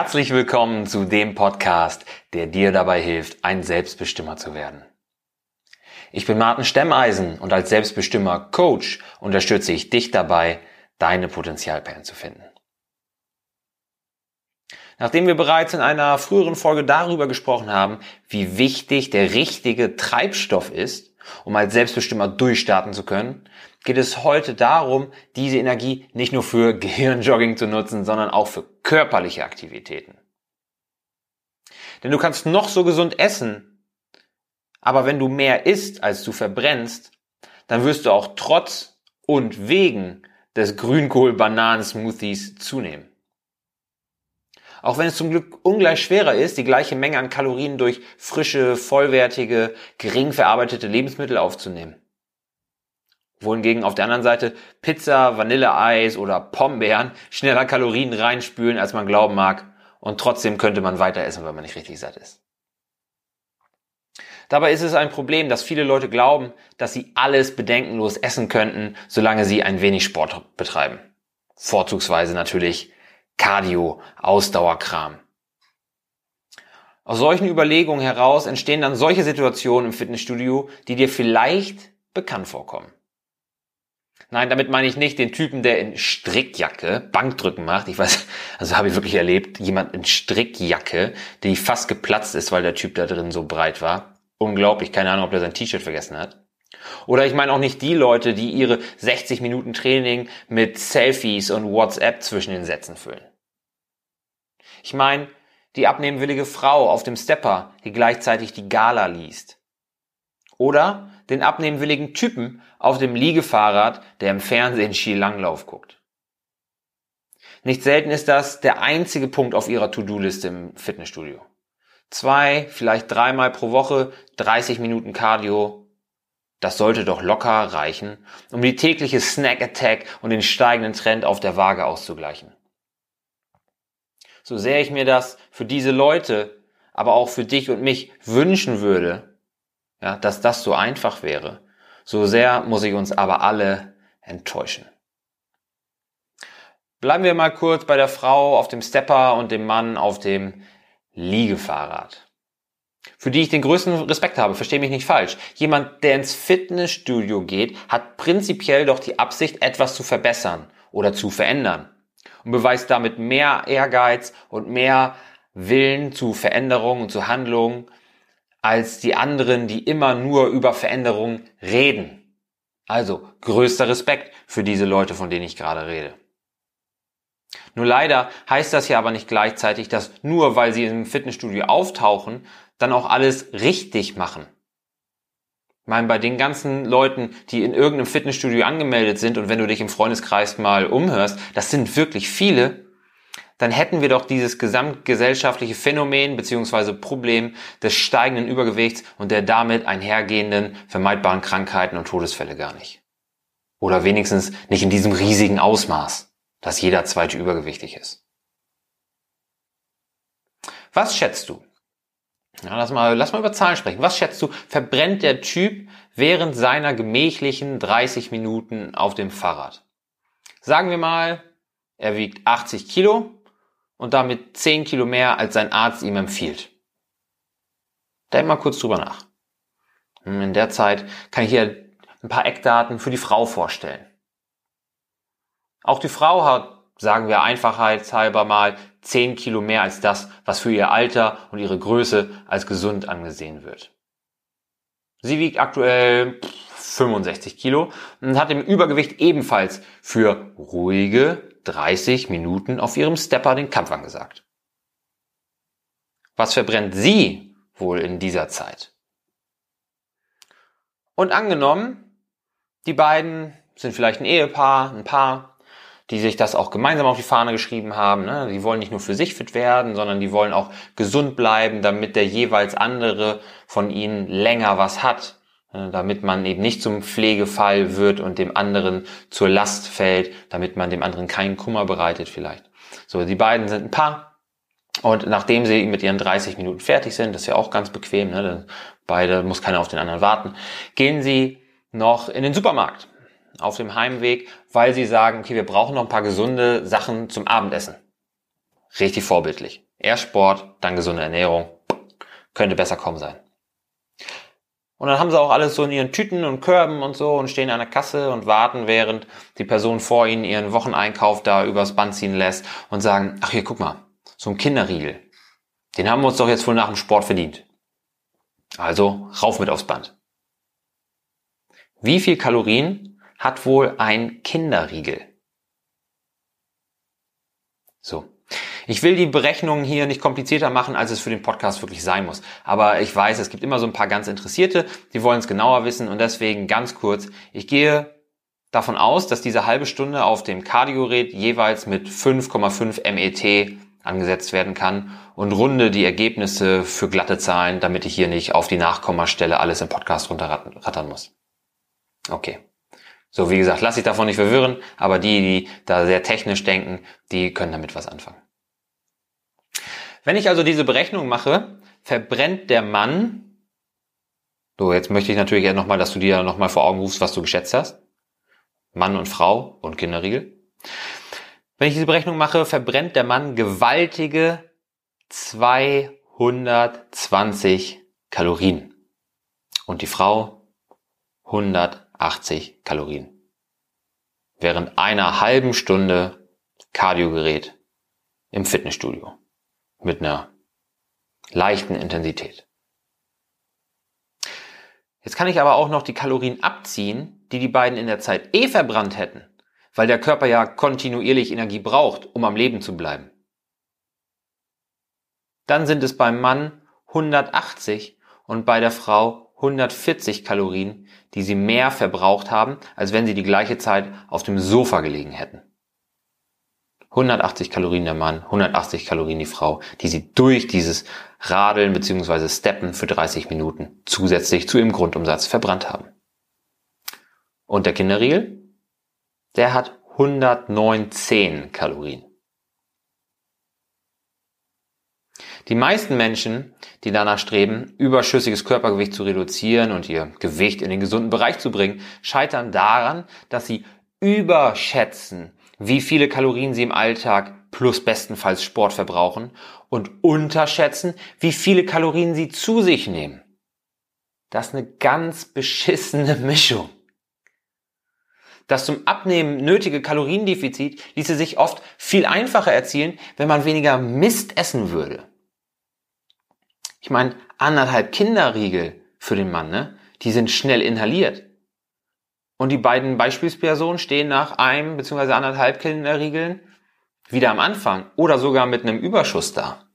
Herzlich willkommen zu dem Podcast, der dir dabei hilft, ein Selbstbestimmer zu werden. Ich bin Martin Stemmeisen und als Selbstbestimmer Coach unterstütze ich dich dabei, deine Potenzialperlen zu finden. Nachdem wir bereits in einer früheren Folge darüber gesprochen haben, wie wichtig der richtige Treibstoff ist, um als Selbstbestimmer durchstarten zu können, geht es heute darum, diese Energie nicht nur für Gehirnjogging zu nutzen, sondern auch für körperliche Aktivitäten. Denn du kannst noch so gesund essen, aber wenn du mehr isst, als du verbrennst, dann wirst du auch trotz und wegen des Grünkohl-Bananen-Smoothies zunehmen. Auch wenn es zum Glück ungleich schwerer ist, die gleiche Menge an Kalorien durch frische, vollwertige, gering verarbeitete Lebensmittel aufzunehmen. Wohingegen auf der anderen Seite Pizza, Vanilleeis oder Pombeeren schneller Kalorien reinspülen, als man glauben mag. Und trotzdem könnte man weiter essen, wenn man nicht richtig satt ist. Dabei ist es ein Problem, dass viele Leute glauben, dass sie alles bedenkenlos essen könnten, solange sie ein wenig Sport betreiben. Vorzugsweise natürlich Cardio, Ausdauerkram. Aus solchen Überlegungen heraus entstehen dann solche Situationen im Fitnessstudio, die dir vielleicht bekannt vorkommen. Nein, damit meine ich nicht den Typen, der in Strickjacke Bankdrücken macht. Ich weiß, also habe ich wirklich erlebt, jemand in Strickjacke, die fast geplatzt ist, weil der Typ da drin so breit war. Unglaublich, keine Ahnung, ob der sein T-Shirt vergessen hat. Oder ich meine auch nicht die Leute, die ihre 60 Minuten Training mit Selfies und WhatsApp zwischen den Sätzen füllen. Ich meine die abnehmwillige Frau auf dem Stepper, die gleichzeitig die Gala liest. Oder den abnehmwilligen Typen auf dem Liegefahrrad, der im Fernsehen Skilanglauf guckt. Nicht selten ist das der einzige Punkt auf ihrer To-Do-Liste im Fitnessstudio. Zwei, vielleicht dreimal pro Woche, 30 Minuten Cardio. Das sollte doch locker reichen, um die tägliche Snack Attack und den steigenden Trend auf der Waage auszugleichen. So sehr ich mir das für diese Leute, aber auch für dich und mich wünschen würde, ja, dass das so einfach wäre, so sehr muss ich uns aber alle enttäuschen. Bleiben wir mal kurz bei der Frau auf dem Stepper und dem Mann auf dem Liegefahrrad für die ich den größten Respekt habe, verstehe mich nicht falsch. Jemand, der ins Fitnessstudio geht, hat prinzipiell doch die Absicht, etwas zu verbessern oder zu verändern und beweist damit mehr Ehrgeiz und mehr Willen zu Veränderungen und zu Handlungen als die anderen, die immer nur über Veränderungen reden. Also größter Respekt für diese Leute, von denen ich gerade rede. Nur leider heißt das ja aber nicht gleichzeitig, dass nur weil sie im Fitnessstudio auftauchen, dann auch alles richtig machen. Ich meine, bei den ganzen Leuten, die in irgendeinem Fitnessstudio angemeldet sind und wenn du dich im Freundeskreis mal umhörst, das sind wirklich viele, dann hätten wir doch dieses gesamtgesellschaftliche Phänomen beziehungsweise Problem des steigenden Übergewichts und der damit einhergehenden vermeidbaren Krankheiten und Todesfälle gar nicht. Oder wenigstens nicht in diesem riesigen Ausmaß, dass jeder zweite übergewichtig ist. Was schätzt du? Ja, lass mal, lass mal über Zahlen sprechen. Was schätzt du, verbrennt der Typ während seiner gemächlichen 30 Minuten auf dem Fahrrad? Sagen wir mal, er wiegt 80 Kilo und damit 10 Kilo mehr, als sein Arzt ihm empfiehlt. Denk mal kurz drüber nach. Hm, in der Zeit kann ich hier ein paar Eckdaten für die Frau vorstellen. Auch die Frau hat sagen wir einfachheitshalber mal 10 Kilo mehr als das, was für ihr Alter und ihre Größe als gesund angesehen wird. Sie wiegt aktuell 65 Kilo und hat im Übergewicht ebenfalls für ruhige 30 Minuten auf ihrem Stepper den Kampf angesagt. Was verbrennt sie wohl in dieser Zeit? Und angenommen, die beiden sind vielleicht ein Ehepaar, ein Paar, die sich das auch gemeinsam auf die Fahne geschrieben haben. Ne? Die wollen nicht nur für sich fit werden, sondern die wollen auch gesund bleiben, damit der jeweils andere von ihnen länger was hat. Äh, damit man eben nicht zum Pflegefall wird und dem anderen zur Last fällt, damit man dem anderen keinen Kummer bereitet vielleicht. So, die beiden sind ein Paar. Und nachdem sie mit ihren 30 Minuten fertig sind, das ist ja auch ganz bequem, ne? beide muss keiner auf den anderen warten, gehen sie noch in den Supermarkt auf dem Heimweg, weil sie sagen, okay, wir brauchen noch ein paar gesunde Sachen zum Abendessen. Richtig vorbildlich. Erst Sport, dann gesunde Ernährung. Könnte besser kommen sein. Und dann haben sie auch alles so in ihren Tüten und Körben und so und stehen an der Kasse und warten, während die Person vor ihnen ihren Wocheneinkauf da übers Band ziehen lässt und sagen, ach hier, guck mal, so ein Kinderriegel. Den haben wir uns doch jetzt wohl nach dem Sport verdient. Also rauf mit aufs Band. Wie viel Kalorien hat wohl ein Kinderriegel? So. Ich will die Berechnungen hier nicht komplizierter machen, als es für den Podcast wirklich sein muss. Aber ich weiß, es gibt immer so ein paar ganz Interessierte, die wollen es genauer wissen und deswegen ganz kurz. Ich gehe davon aus, dass diese halbe Stunde auf dem Kardiogerät jeweils mit 5,5 MET angesetzt werden kann und runde die Ergebnisse für glatte Zahlen, damit ich hier nicht auf die Nachkommastelle alles im Podcast runterrattern muss. Okay. So, wie gesagt, lass dich davon nicht verwirren, aber die, die da sehr technisch denken, die können damit was anfangen. Wenn ich also diese Berechnung mache, verbrennt der Mann, so jetzt möchte ich natürlich nochmal, dass du dir nochmal vor Augen rufst, was du geschätzt hast. Mann und Frau und Kinderriegel. Wenn ich diese Berechnung mache, verbrennt der Mann gewaltige 220 Kalorien und die Frau 180 Kalorien. Während einer halben Stunde Kardiogerät im Fitnessstudio mit einer leichten Intensität. Jetzt kann ich aber auch noch die Kalorien abziehen, die die beiden in der Zeit eh verbrannt hätten, weil der Körper ja kontinuierlich Energie braucht, um am Leben zu bleiben. Dann sind es beim Mann 180 und bei der Frau 140 Kalorien, die sie mehr verbraucht haben, als wenn sie die gleiche Zeit auf dem Sofa gelegen hätten. 180 Kalorien der Mann, 180 Kalorien die Frau, die sie durch dieses Radeln bzw. Steppen für 30 Minuten zusätzlich zu ihrem Grundumsatz verbrannt haben. Und der Kinderriegel? Der hat 119 Kalorien. Die meisten Menschen, die danach streben, überschüssiges Körpergewicht zu reduzieren und ihr Gewicht in den gesunden Bereich zu bringen, scheitern daran, dass sie überschätzen, wie viele Kalorien sie im Alltag plus bestenfalls Sport verbrauchen und unterschätzen, wie viele Kalorien sie zu sich nehmen. Das ist eine ganz beschissene Mischung. Das zum Abnehmen nötige Kaloriendefizit ließe sich oft viel einfacher erzielen, wenn man weniger Mist essen würde. Ich meine, anderthalb Kinderriegel für den Mann, ne? Die sind schnell inhaliert. Und die beiden Beispielspersonen stehen nach einem bzw. anderthalb Kinderriegeln wieder am Anfang oder sogar mit einem Überschuss da.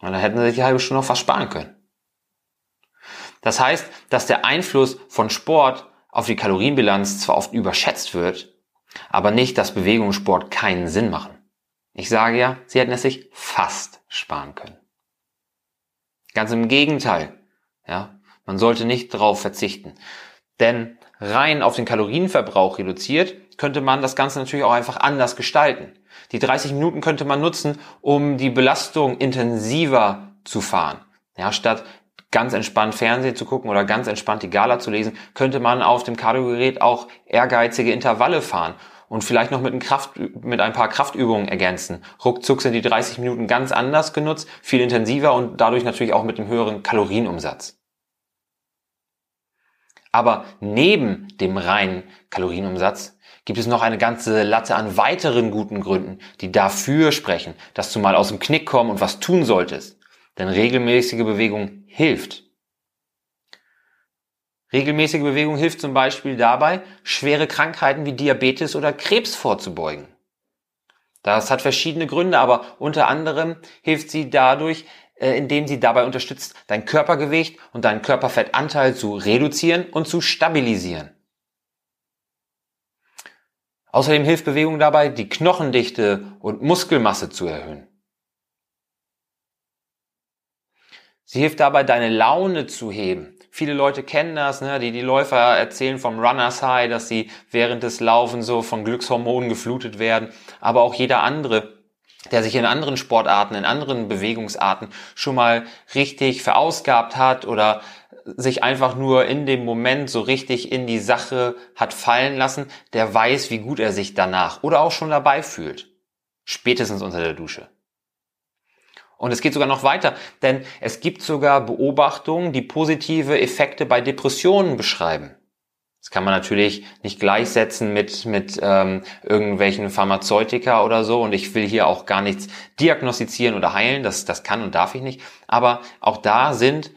Und dann hätten sie sich die halbe Stunde noch was sparen können. Das heißt, dass der Einfluss von Sport auf die Kalorienbilanz zwar oft überschätzt wird, aber nicht, dass Bewegungssport keinen Sinn machen. Ich sage ja, sie hätten es sich fast sparen können. Ganz im Gegenteil. Ja, man sollte nicht darauf verzichten. Denn rein auf den Kalorienverbrauch reduziert, könnte man das Ganze natürlich auch einfach anders gestalten. Die 30 Minuten könnte man nutzen, um die Belastung intensiver zu fahren. Ja, statt ganz entspannt Fernsehen zu gucken oder ganz entspannt die Gala zu lesen, könnte man auf dem Kardiogerät auch ehrgeizige Intervalle fahren und vielleicht noch mit, ein, Kraft, mit ein paar Kraftübungen ergänzen. Ruckzuck sind die 30 Minuten ganz anders genutzt, viel intensiver und dadurch natürlich auch mit einem höheren Kalorienumsatz. Aber neben dem reinen Kalorienumsatz gibt es noch eine ganze Latte an weiteren guten Gründen, die dafür sprechen, dass du mal aus dem Knick kommen und was tun solltest. Denn regelmäßige Bewegung hilft. Regelmäßige Bewegung hilft zum Beispiel dabei, schwere Krankheiten wie Diabetes oder Krebs vorzubeugen. Das hat verschiedene Gründe, aber unter anderem hilft sie dadurch, indem sie dabei unterstützt, dein Körpergewicht und deinen Körperfettanteil zu reduzieren und zu stabilisieren. Außerdem hilft Bewegung dabei, die Knochendichte und Muskelmasse zu erhöhen. Sie hilft dabei, deine Laune zu heben. Viele Leute kennen das, ne? die, die Läufer erzählen vom Runners High, dass sie während des Laufens so von Glückshormonen geflutet werden. Aber auch jeder andere der sich in anderen Sportarten, in anderen Bewegungsarten schon mal richtig verausgabt hat oder sich einfach nur in dem Moment so richtig in die Sache hat fallen lassen, der weiß, wie gut er sich danach oder auch schon dabei fühlt. Spätestens unter der Dusche. Und es geht sogar noch weiter, denn es gibt sogar Beobachtungen, die positive Effekte bei Depressionen beschreiben. Das kann man natürlich nicht gleichsetzen mit, mit ähm, irgendwelchen Pharmazeutika oder so. Und ich will hier auch gar nichts diagnostizieren oder heilen. Das, das kann und darf ich nicht. Aber auch da sind,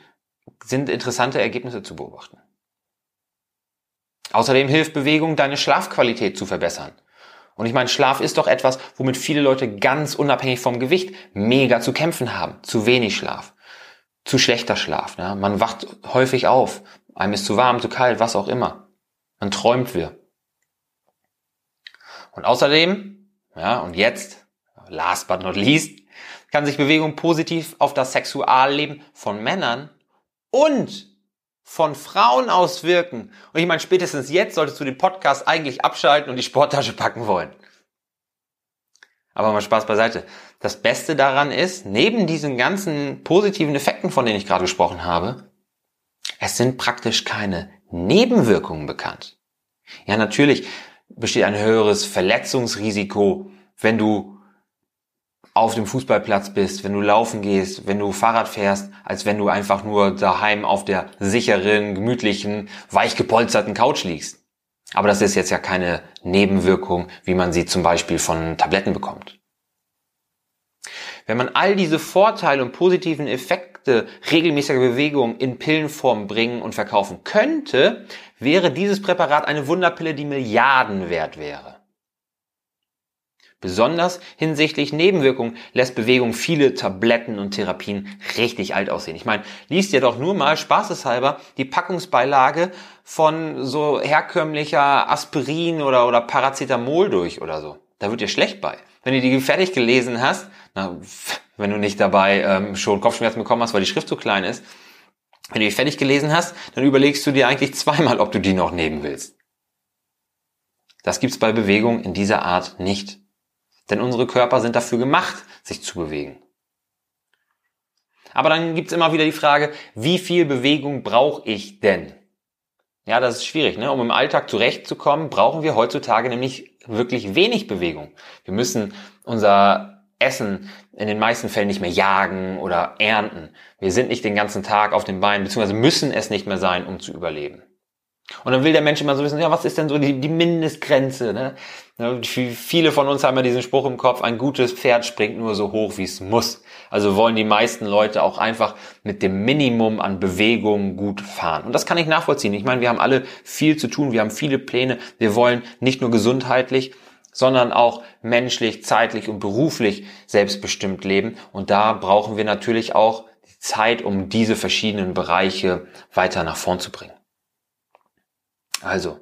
sind interessante Ergebnisse zu beobachten. Außerdem hilft Bewegung, deine Schlafqualität zu verbessern. Und ich meine, Schlaf ist doch etwas, womit viele Leute ganz unabhängig vom Gewicht mega zu kämpfen haben. Zu wenig Schlaf. Zu schlechter Schlaf. Ja? Man wacht häufig auf. Einem ist zu warm, zu kalt, was auch immer. Man träumt wir. Und außerdem, ja, und jetzt, last but not least, kann sich Bewegung positiv auf das Sexualleben von Männern und von Frauen auswirken. Und ich meine, spätestens jetzt solltest du den Podcast eigentlich abschalten und die Sporttasche packen wollen. Aber mal Spaß beiseite. Das Beste daran ist, neben diesen ganzen positiven Effekten, von denen ich gerade gesprochen habe, es sind praktisch keine Nebenwirkungen bekannt. Ja, natürlich besteht ein höheres Verletzungsrisiko, wenn du auf dem Fußballplatz bist, wenn du laufen gehst, wenn du Fahrrad fährst, als wenn du einfach nur daheim auf der sicheren, gemütlichen, weich gepolsterten Couch liegst. Aber das ist jetzt ja keine Nebenwirkung, wie man sie zum Beispiel von Tabletten bekommt. Wenn man all diese Vorteile und positiven Effekte regelmäßiger Bewegung in Pillenform bringen und verkaufen könnte, wäre dieses Präparat eine Wunderpille, die Milliarden wert wäre. Besonders hinsichtlich Nebenwirkungen lässt Bewegung viele Tabletten und Therapien richtig alt aussehen. Ich meine, liest dir doch nur mal spaßeshalber die Packungsbeilage von so herkömmlicher Aspirin oder, oder Paracetamol durch oder so. Da wird dir schlecht bei. Wenn du die fertig gelesen hast, na, wenn du nicht dabei ähm, schon Kopfschmerzen bekommen hast, weil die Schrift zu klein ist, wenn du die fertig gelesen hast, dann überlegst du dir eigentlich zweimal, ob du die noch nehmen willst. Das gibt's bei Bewegung in dieser Art nicht. Denn unsere Körper sind dafür gemacht, sich zu bewegen. Aber dann gibt's immer wieder die Frage, wie viel Bewegung brauche ich denn? Ja, das ist schwierig. Ne? Um im Alltag zurechtzukommen, brauchen wir heutzutage nämlich wirklich wenig Bewegung. Wir müssen unser Essen in den meisten Fällen nicht mehr jagen oder ernten. Wir sind nicht den ganzen Tag auf den Beinen, beziehungsweise müssen es nicht mehr sein, um zu überleben. Und dann will der Mensch immer so wissen, ja, was ist denn so die, die Mindestgrenze? Ne? Viele von uns haben ja diesen Spruch im Kopf, ein gutes Pferd springt nur so hoch, wie es muss. Also wollen die meisten Leute auch einfach mit dem Minimum an Bewegung gut fahren. Und das kann ich nachvollziehen. Ich meine, wir haben alle viel zu tun, wir haben viele Pläne. Wir wollen nicht nur gesundheitlich, sondern auch menschlich, zeitlich und beruflich selbstbestimmt leben. Und da brauchen wir natürlich auch die Zeit, um diese verschiedenen Bereiche weiter nach vorn zu bringen. Also,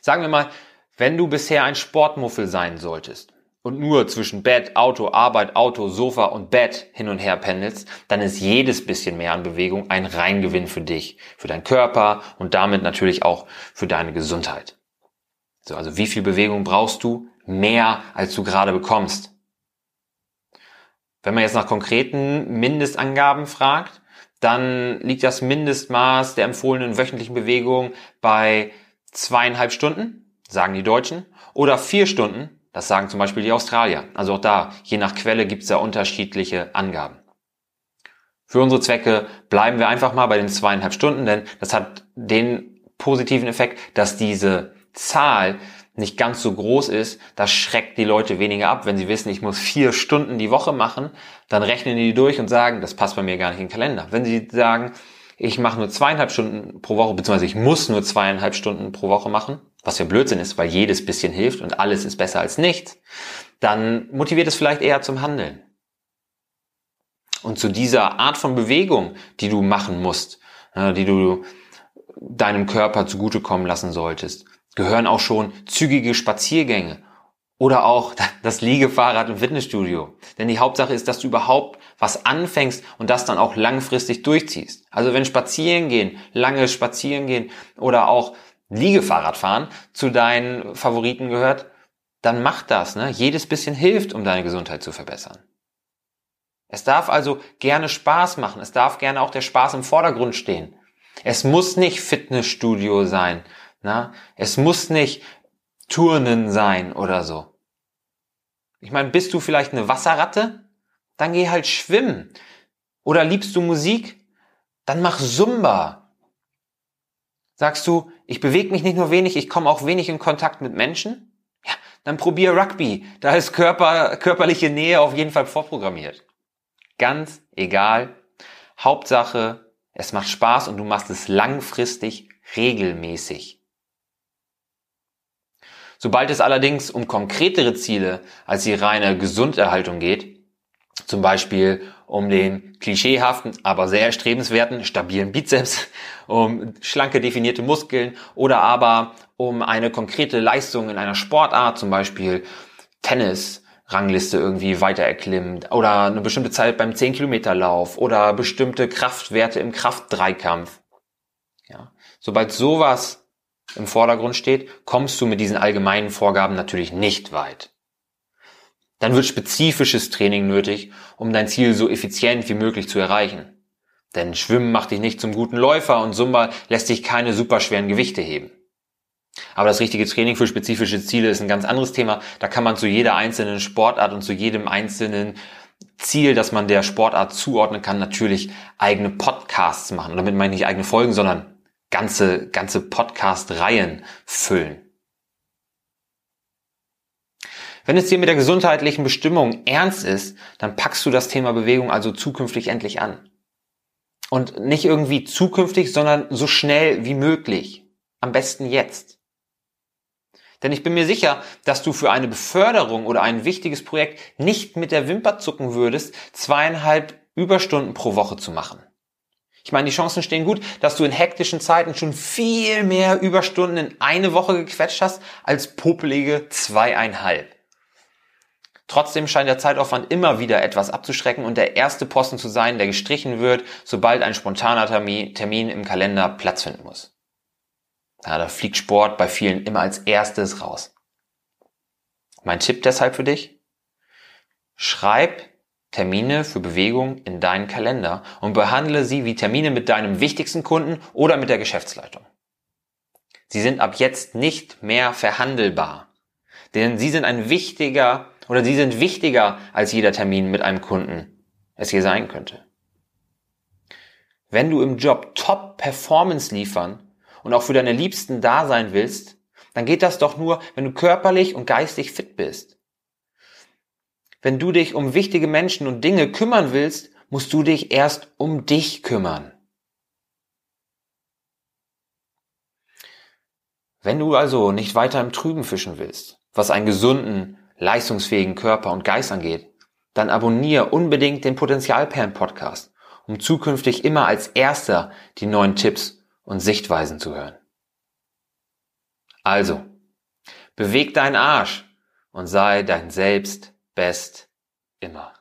sagen wir mal, wenn du bisher ein Sportmuffel sein solltest und nur zwischen Bett, Auto, Arbeit, Auto, Sofa und Bett hin und her pendelst, dann ist jedes bisschen mehr an Bewegung ein Reingewinn für dich, für deinen Körper und damit natürlich auch für deine Gesundheit. So, also wie viel Bewegung brauchst du? Mehr, als du gerade bekommst. Wenn man jetzt nach konkreten Mindestangaben fragt, dann liegt das Mindestmaß der empfohlenen wöchentlichen Bewegung bei zweieinhalb Stunden, sagen die Deutschen, oder vier Stunden, das sagen zum Beispiel die Australier. Also auch da, je nach Quelle gibt es da unterschiedliche Angaben. Für unsere Zwecke bleiben wir einfach mal bei den zweieinhalb Stunden, denn das hat den positiven Effekt, dass diese Zahl nicht ganz so groß ist, das schreckt die Leute weniger ab. Wenn sie wissen, ich muss vier Stunden die Woche machen, dann rechnen die durch und sagen, das passt bei mir gar nicht in den Kalender. Wenn sie sagen, ich mache nur zweieinhalb Stunden pro Woche, beziehungsweise ich muss nur zweieinhalb Stunden pro Woche machen, was für Blödsinn ist, weil jedes bisschen hilft und alles ist besser als nichts, dann motiviert es vielleicht eher zum Handeln. Und zu dieser Art von Bewegung, die du machen musst, die du deinem Körper zugutekommen lassen solltest, gehören auch schon zügige Spaziergänge oder auch das Liegefahrrad im Fitnessstudio. Denn die Hauptsache ist, dass du überhaupt was anfängst und das dann auch langfristig durchziehst. Also wenn Spazieren gehen, lange Spazieren gehen oder auch Liegefahrrad fahren zu deinen Favoriten gehört, dann mach das. Ne? Jedes bisschen hilft, um deine Gesundheit zu verbessern. Es darf also gerne Spaß machen. Es darf gerne auch der Spaß im Vordergrund stehen. Es muss nicht Fitnessstudio sein. Na? Es muss nicht Turnen sein oder so. Ich meine, bist du vielleicht eine Wasserratte? Dann geh halt schwimmen. Oder liebst du Musik? Dann mach Zumba. Sagst du, ich bewege mich nicht nur wenig, ich komme auch wenig in Kontakt mit Menschen? Ja, dann probier Rugby. Da ist Körper, körperliche Nähe auf jeden Fall vorprogrammiert. Ganz egal. Hauptsache, es macht Spaß und du machst es langfristig regelmäßig. Sobald es allerdings um konkretere Ziele als die reine Gesunderhaltung geht, zum Beispiel um den klischeehaften, aber sehr erstrebenswerten, stabilen Bizeps, um schlanke definierte Muskeln oder aber um eine konkrete Leistung in einer Sportart, zum Beispiel Tennis, Rangliste irgendwie weiter erklimmt oder eine bestimmte Zeit beim 10 Kilometer Lauf oder bestimmte Kraftwerte im Kraftdreikampf. Ja. Sobald sowas im Vordergrund steht, kommst du mit diesen allgemeinen Vorgaben natürlich nicht weit. Dann wird spezifisches Training nötig, um dein Ziel so effizient wie möglich zu erreichen. Denn Schwimmen macht dich nicht zum guten Läufer und Zumba lässt dich keine superschweren Gewichte heben. Aber das richtige Training für spezifische Ziele ist ein ganz anderes Thema. Da kann man zu jeder einzelnen Sportart und zu jedem einzelnen Ziel, das man der Sportart zuordnen kann, natürlich eigene Podcasts machen. Und damit meine ich nicht eigene Folgen, sondern ganze, ganze Podcast-Reihen füllen. Wenn es dir mit der gesundheitlichen Bestimmung ernst ist, dann packst du das Thema Bewegung also zukünftig endlich an. Und nicht irgendwie zukünftig, sondern so schnell wie möglich. Am besten jetzt. Denn ich bin mir sicher, dass du für eine Beförderung oder ein wichtiges Projekt nicht mit der Wimper zucken würdest, zweieinhalb Überstunden pro Woche zu machen. Ich meine, die Chancen stehen gut, dass du in hektischen Zeiten schon viel mehr Überstunden in eine Woche gequetscht hast als popelige zweieinhalb. Trotzdem scheint der Zeitaufwand immer wieder etwas abzuschrecken und der erste Posten zu sein, der gestrichen wird, sobald ein spontaner Termin im Kalender Platz finden muss. Ja, da fliegt Sport bei vielen immer als erstes raus. Mein Tipp deshalb für dich? Schreib Termine für Bewegung in deinen Kalender und behandle sie wie Termine mit deinem wichtigsten Kunden oder mit der Geschäftsleitung. Sie sind ab jetzt nicht mehr verhandelbar, denn sie sind ein wichtiger oder sie sind wichtiger als jeder Termin mit einem Kunden es hier sein könnte. Wenn du im Job Top Performance liefern und auch für deine Liebsten da sein willst, dann geht das doch nur, wenn du körperlich und geistig fit bist. Wenn du dich um wichtige Menschen und Dinge kümmern willst, musst du dich erst um dich kümmern. Wenn du also nicht weiter im Trüben fischen willst, was einen gesunden, leistungsfähigen Körper und Geist angeht, dann abonniere unbedingt den Potenzialperlen Podcast, um zukünftig immer als erster die neuen Tipps und Sichtweisen zu hören. Also, beweg deinen Arsch und sei dein Selbst best immer.